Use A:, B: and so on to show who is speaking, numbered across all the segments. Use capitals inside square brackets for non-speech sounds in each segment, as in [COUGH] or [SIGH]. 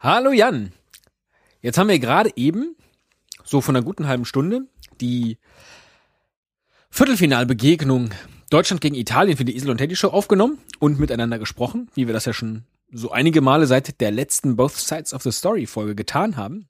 A: Hallo Jan. Jetzt haben wir gerade eben, so von einer guten halben Stunde, die Viertelfinalbegegnung Deutschland gegen Italien für die Isel und Teddy Show aufgenommen und miteinander gesprochen, wie wir das ja schon so einige Male seit der letzten Both Sides of the Story Folge getan haben.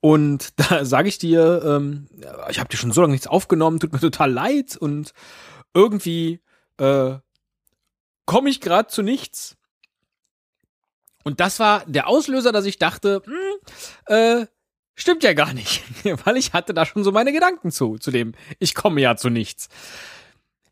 A: Und [LAUGHS] da sage ich dir, ähm, ich habe dir schon so lange nichts aufgenommen, tut mir total leid und irgendwie äh, komme ich gerade zu nichts. Und das war der Auslöser, dass ich dachte, hm, äh, stimmt ja gar nicht, [LAUGHS] weil ich hatte da schon so meine Gedanken zu, zu dem, ich komme ja zu nichts.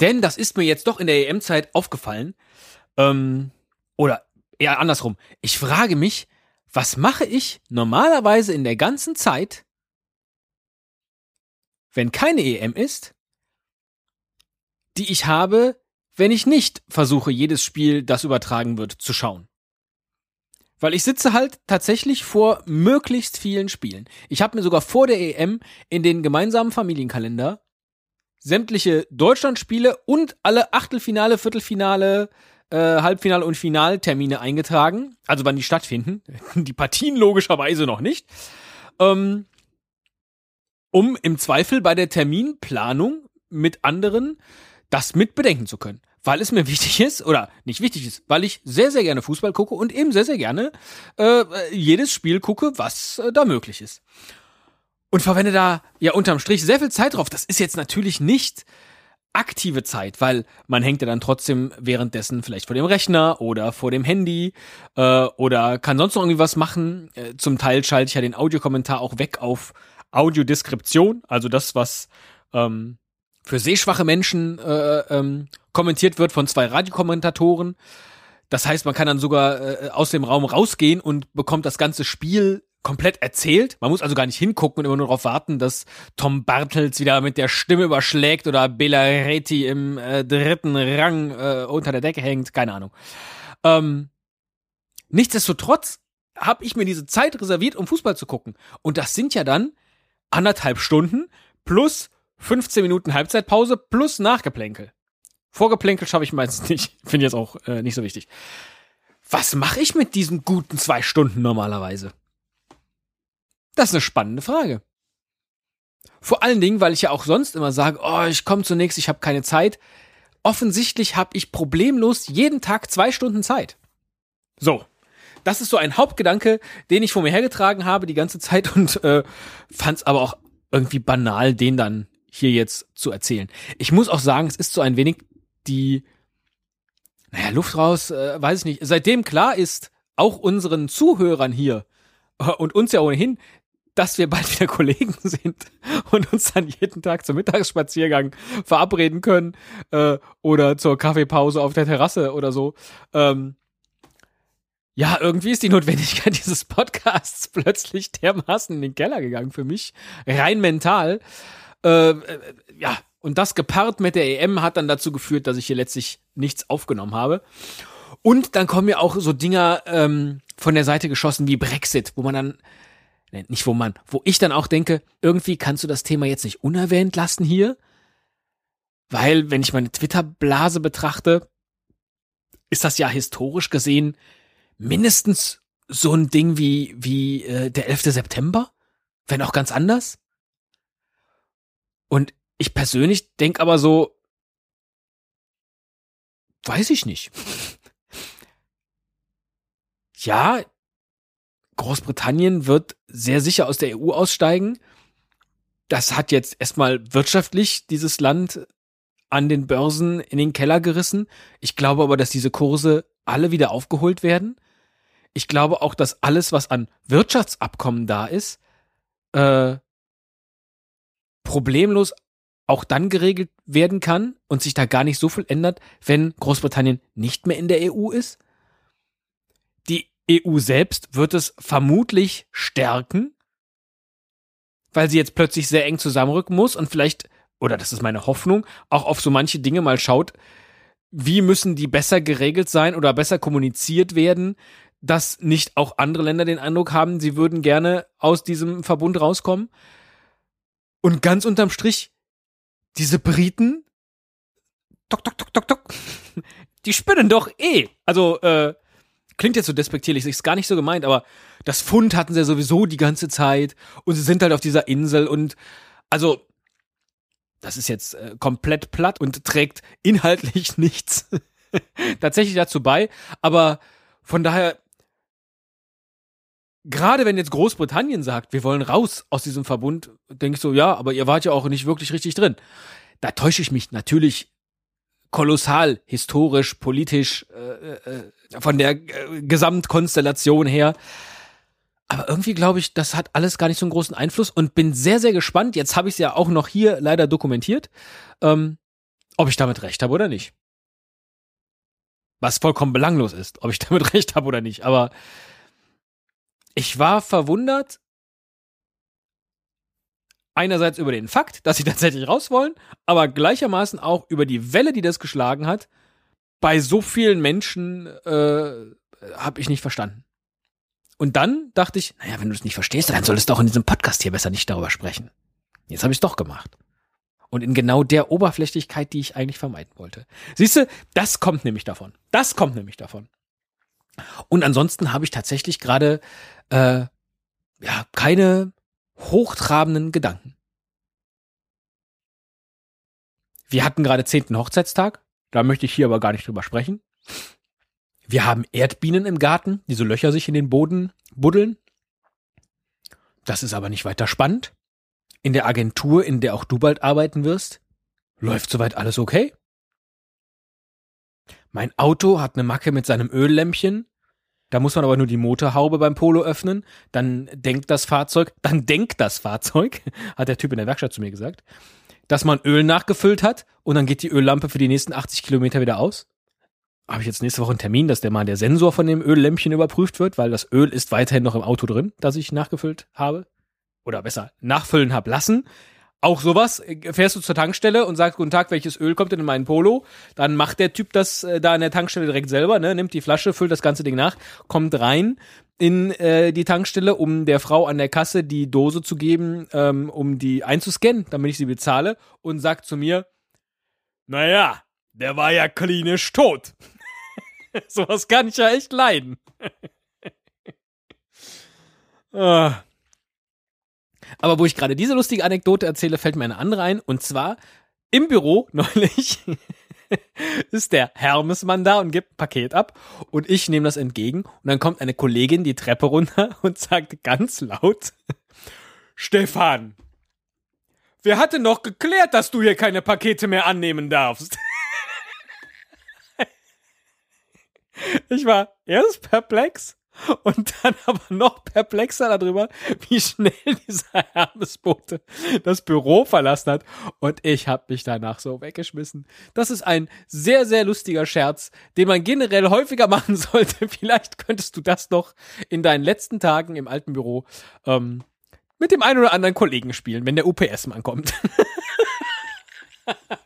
A: Denn das ist mir jetzt doch in der EM-Zeit aufgefallen, ähm, oder eher andersrum. Ich frage mich, was mache ich normalerweise in der ganzen Zeit, wenn keine EM ist, die ich habe, wenn ich nicht versuche, jedes Spiel, das übertragen wird, zu schauen. Weil ich sitze halt tatsächlich vor möglichst vielen Spielen. Ich habe mir sogar vor der EM in den gemeinsamen Familienkalender sämtliche Deutschlandspiele und alle Achtelfinale, Viertelfinale, äh, Halbfinale und Finaltermine eingetragen. Also wann die stattfinden. [LAUGHS] Die Partien logischerweise noch nicht. Ähm, um im Zweifel bei der Terminplanung mit anderen das mit bedenken zu können weil es mir [LAUGHS] wichtig ist, oder nicht wichtig ist, weil ich sehr, sehr gerne Fußball gucke und eben sehr, sehr gerne äh, jedes Spiel gucke, was äh, da möglich ist. Und verwende da ja unterm Strich sehr viel Zeit drauf. Das ist jetzt natürlich nicht aktive Zeit, weil man hängt ja dann trotzdem währenddessen vielleicht vor dem Rechner oder vor dem Handy äh, oder kann sonst noch irgendwie was machen. Äh, zum Teil schalte ich ja den Audiokommentar auch weg auf Audiodeskription, also das, was ähm, für sehschwache Menschen äh, ähm, kommentiert wird von zwei Radiokommentatoren. Das heißt, man kann dann sogar äh, aus dem Raum rausgehen und bekommt das ganze Spiel komplett erzählt. Man muss also gar nicht hingucken und immer nur darauf warten, dass Tom Bartels wieder mit der Stimme überschlägt oder Bela Reti im äh, dritten Rang äh, unter der Decke hängt. Keine Ahnung. Ähm, nichtsdestotrotz habe ich mir diese Zeit reserviert, um Fußball zu gucken. Und das sind ja dann anderthalb Stunden plus 15 Minuten Halbzeitpause plus Nachgeplänkel. Vorgeplänkel schaffe ich meistens nicht. [LAUGHS] Finde ich jetzt auch äh, nicht so wichtig. Was mache ich mit diesen guten zwei Stunden normalerweise? Das ist eine spannende Frage. Vor allen Dingen, weil ich ja auch sonst immer sage, oh, ich komme zunächst, ich habe keine Zeit. Offensichtlich habe ich problemlos jeden Tag zwei Stunden Zeit. So, das ist so ein Hauptgedanke, den ich vor mir hergetragen habe die ganze Zeit und äh, fand es aber auch irgendwie banal, den dann hier jetzt zu erzählen. Ich muss auch sagen, es ist so ein wenig die, naja, Luft raus, äh, weiß ich nicht. Seitdem klar ist, auch unseren Zuhörern hier äh, und uns ja ohnehin, dass wir bald wieder [LAUGHS] Kollegen sind und uns dann jeden Tag zum Mittagsspaziergang verabreden können äh, oder zur Kaffeepause auf der Terrasse oder so. Ähm, ja, irgendwie ist die Notwendigkeit [LAUGHS] dieses Podcasts plötzlich dermaßen in den Keller gegangen für mich, rein mental. Äh, äh, ja, und das gepaart mit der EM hat dann dazu geführt, dass ich hier letztlich nichts aufgenommen habe. Und dann kommen mir auch so Dinger ähm, von der Seite geschossen wie Brexit, wo man dann, ne, nicht wo man, wo ich dann auch denke, irgendwie kannst du das Thema jetzt nicht unerwähnt lassen hier. Weil, wenn ich meine Twitter-Blase betrachte, ist das ja historisch gesehen mindestens so ein Ding wie, wie äh, der 11. September, wenn auch ganz anders. Und ich persönlich denke aber so, weiß ich nicht. [LAUGHS] ja, Großbritannien wird sehr sicher aus der EU aussteigen. Das hat jetzt erstmal wirtschaftlich dieses Land an den Börsen in den Keller gerissen. Ich glaube aber, dass diese Kurse alle wieder aufgeholt werden. Ich glaube auch, dass alles, was an Wirtschaftsabkommen da ist, äh, problemlos auch dann geregelt werden kann und sich da gar nicht so viel ändert, wenn Großbritannien nicht mehr in der EU ist. Die EU selbst wird es vermutlich stärken, weil sie jetzt plötzlich sehr eng zusammenrücken muss und vielleicht, oder das ist meine Hoffnung, auch auf so manche Dinge mal schaut, wie müssen die besser geregelt sein oder besser kommuniziert werden, dass nicht auch andere Länder den Eindruck haben, sie würden gerne aus diesem Verbund rauskommen. Und ganz unterm Strich diese Briten, tok, tok, tok, tok, tok, [LAUGHS] die spinnen doch eh. Also, äh, klingt jetzt so despektierlich, ist gar nicht so gemeint, aber das Fund hatten sie ja sowieso die ganze Zeit und sie sind halt auf dieser Insel und also das ist jetzt äh, komplett platt und trägt inhaltlich [LAUGHS] nichts tatsächlich dazu bei, aber von daher gerade wenn jetzt Großbritannien sagt, wir wollen raus aus diesem Verbund, denke ich so, ja, aber ihr wart ja auch nicht wirklich richtig drin. Da täusche ich mich natürlich kolossal historisch, politisch, äh, äh, von der äh, Gesamtkonstellation her. Aber irgendwie glaube ich, das hat alles gar nicht so einen großen Einfluss und bin sehr, sehr gespannt. Jetzt habe ich es ja auch noch hier leider dokumentiert, ähm, ob ich damit recht habe oder nicht. Was vollkommen belanglos ist, ob ich [LAUGHS] damit recht habe oder nicht. Aber ich war verwundert, einerseits über den Fakt, dass sie [LAUGHS] tatsächlich raus wollen, aber gleichermaßen auch über die Welle, die das geschlagen hat. Bei so vielen Menschen äh, habe ich nicht verstanden. Und dann dachte ich, naja, wenn du es nicht verstehst, dann solltest du auch in diesem Podcast hier besser nicht darüber sprechen. Jetzt habe ich es doch gemacht. Und in genau der Oberflächlichkeit, die ich eigentlich vermeiden wollte. Siehst du, das kommt nämlich davon. Das kommt nämlich davon. Und ansonsten habe ich tatsächlich gerade äh, ja keine hochtrabenden Gedanken. Wir hatten gerade zehnten Hochzeitstag, da möchte ich hier aber gar nicht drüber sprechen. Wir haben Erdbienen im Garten, die so Löcher sich in den Boden buddeln. Das ist aber nicht weiter spannend. In der Agentur, in der auch du bald arbeiten wirst, läuft soweit alles okay. Mein Auto hat eine Macke mit seinem Öllämpchen. Da muss man aber nur die Motorhaube beim Polo öffnen. Dann denkt das Fahrzeug, [LAUGHS] dann denkt das Fahrzeug, [LAUGHS] hat der Typ in der Werkstatt zu mir gesagt, dass man Öl nachgefüllt hat und dann geht die Öllampe für die nächsten 80 Kilometer wieder aus. Habe ich jetzt nächste Woche einen Termin, dass der mal der Sensor von dem Öllämpchen überprüft wird, weil das Öl ist weiterhin noch im Auto drin, das ich nachgefüllt habe. Oder besser, nachfüllen hab lassen. Auch sowas, fährst du zur Tankstelle und sagst, guten Tag, welches Öl kommt denn in meinen Polo? Dann macht der Typ das äh, da an der Tankstelle direkt selber, ne? nimmt die Flasche, füllt das ganze Ding nach, kommt rein in äh, die Tankstelle, um der Frau an der Kasse die Dose zu geben, ähm, um die einzuscannen, damit ich sie bezahle und sagt zu mir, naja, der war ja klinisch tot. [LAUGHS] Sowas kann ich ja echt leiden. [LAUGHS] ah. Aber wo ich gerade diese lustige Anekdote erzähle, fällt mir eine andere ein. Und zwar im Büro [LAUGHS] neulich ist der Hermesmann da und gibt ein Paket ab. Und ich nehme das entgegen. Und dann kommt eine Kollegin die Treppe runter [LAUGHS] und sagt ganz laut, Stefan, wer hatte noch geklärt, dass du hier keine Pakete mehr annehmen darfst? [LAUGHS] ich war erst perplex und dann [LAUGHS] aber noch perplexer darüber, wie schnell [LAUGHS] dieser Hermesbote das Büro verlassen hat. Und ich habe mich danach so weggeschmissen. Das ist ein sehr, sehr lustiger Scherz, den man generell häufiger [LAUGHS] machen sollte. Vielleicht könntest du das noch in deinen letzten Tagen im alten Büro ähm, mit dem einen oder anderen Kollegen spielen, wenn der UPS-Mann kommt.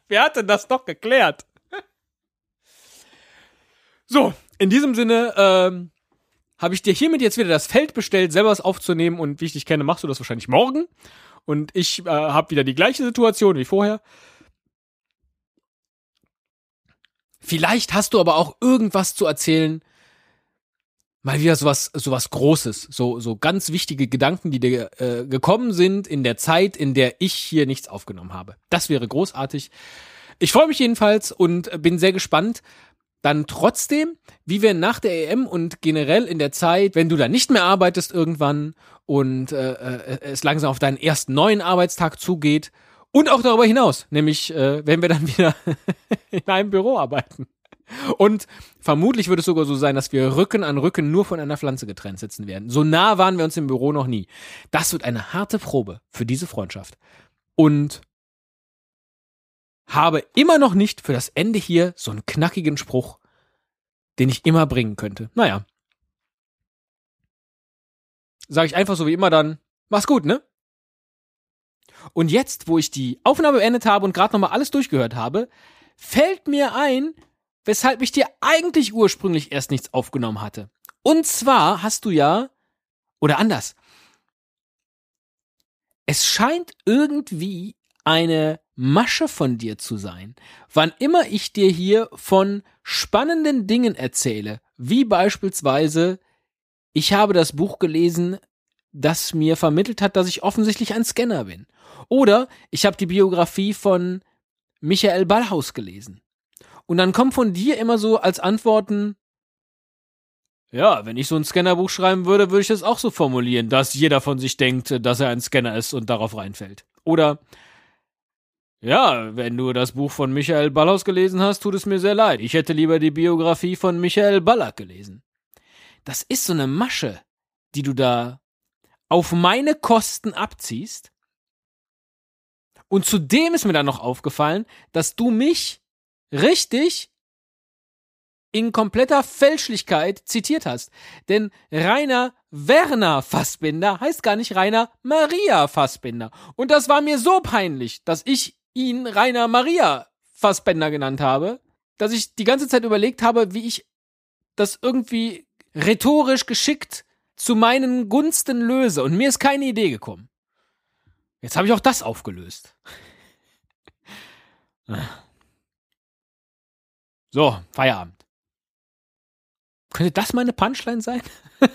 A: Wer hat denn das doch geklärt? So, in diesem Sinne, ähm, habe ich dir hiermit jetzt wieder das Feld bestellt, selber was aufzunehmen und wie ich dich kenne, machst du das wahrscheinlich morgen. Und ich äh, habe wieder die gleiche Situation wie vorher. Vielleicht hast du aber auch irgendwas zu erzählen, mal wieder sowas, sowas Großes, so, so ganz wichtige Gedanken, die dir äh, gekommen sind in der Zeit, in der ich hier nichts aufgenommen habe. Das wäre großartig. Ich freue mich jedenfalls und bin sehr gespannt, dann trotzdem, wie wir nach der EM und generell in der Zeit, wenn du dann nicht mehr arbeitest irgendwann und äh, äh, es langsam auf deinen ersten neuen Arbeitstag zugeht und auch darüber hinaus, nämlich äh, wenn wir dann [LAUGHS] wieder in einem Büro arbeiten. Und vermutlich wird es sogar so sein, dass wir Rücken an Rücken nur von einer Pflanze getrennt sitzen werden. So nah waren wir uns im Büro noch nie. Das wird eine harte Probe für diese Freundschaft. Und habe immer noch nicht für das Ende hier so einen knackigen Spruch, den ich immer bringen könnte. Naja. Sage ich einfach so wie immer dann, mach's gut, ne? Und jetzt, wo ich die Aufnahme beendet habe und gerade nochmal alles durchgehört habe, fällt mir ein, weshalb ich dir eigentlich ursprünglich erst nichts aufgenommen hatte. Und zwar hast du ja, oder anders, es scheint irgendwie eine Masche von dir zu sein. Wann immer ich dir hier von spannenden Dingen erzähle, wie beispielsweise, ich habe das Buch gelesen, das mir vermittelt hat, dass ich offensichtlich ein Scanner bin. Oder ich habe die Biografie von Michael Ballhaus gelesen. Und dann kommt von dir immer so als Antworten, ja, wenn ich so ein Scannerbuch schreiben würde, würde ich das auch so formulieren, dass jeder von sich denkt, dass er ein Scanner ist und darauf reinfällt. Oder, ja, wenn du das Buch von Michael Ballhaus gelesen hast, tut es mir sehr leid. Ich hätte lieber die Biografie von Michael Ballack gelesen. Das ist so eine Masche, die du da auf meine Kosten abziehst. Und zudem ist mir dann noch aufgefallen, dass du mich richtig in kompletter Fälschlichkeit zitiert hast. Denn Rainer Werner Fassbinder heißt gar nicht Rainer Maria Fassbinder. Und das war mir so peinlich, dass ich ihn Rainer Maria Fassbender genannt habe, dass ich die ganze Zeit überlegt habe, wie ich das irgendwie rhetorisch geschickt zu meinen Gunsten löse. Und mir ist keine Idee gekommen. Jetzt habe ich auch das aufgelöst. So, Feierabend. Könnte das meine Punchline sein? [LAUGHS]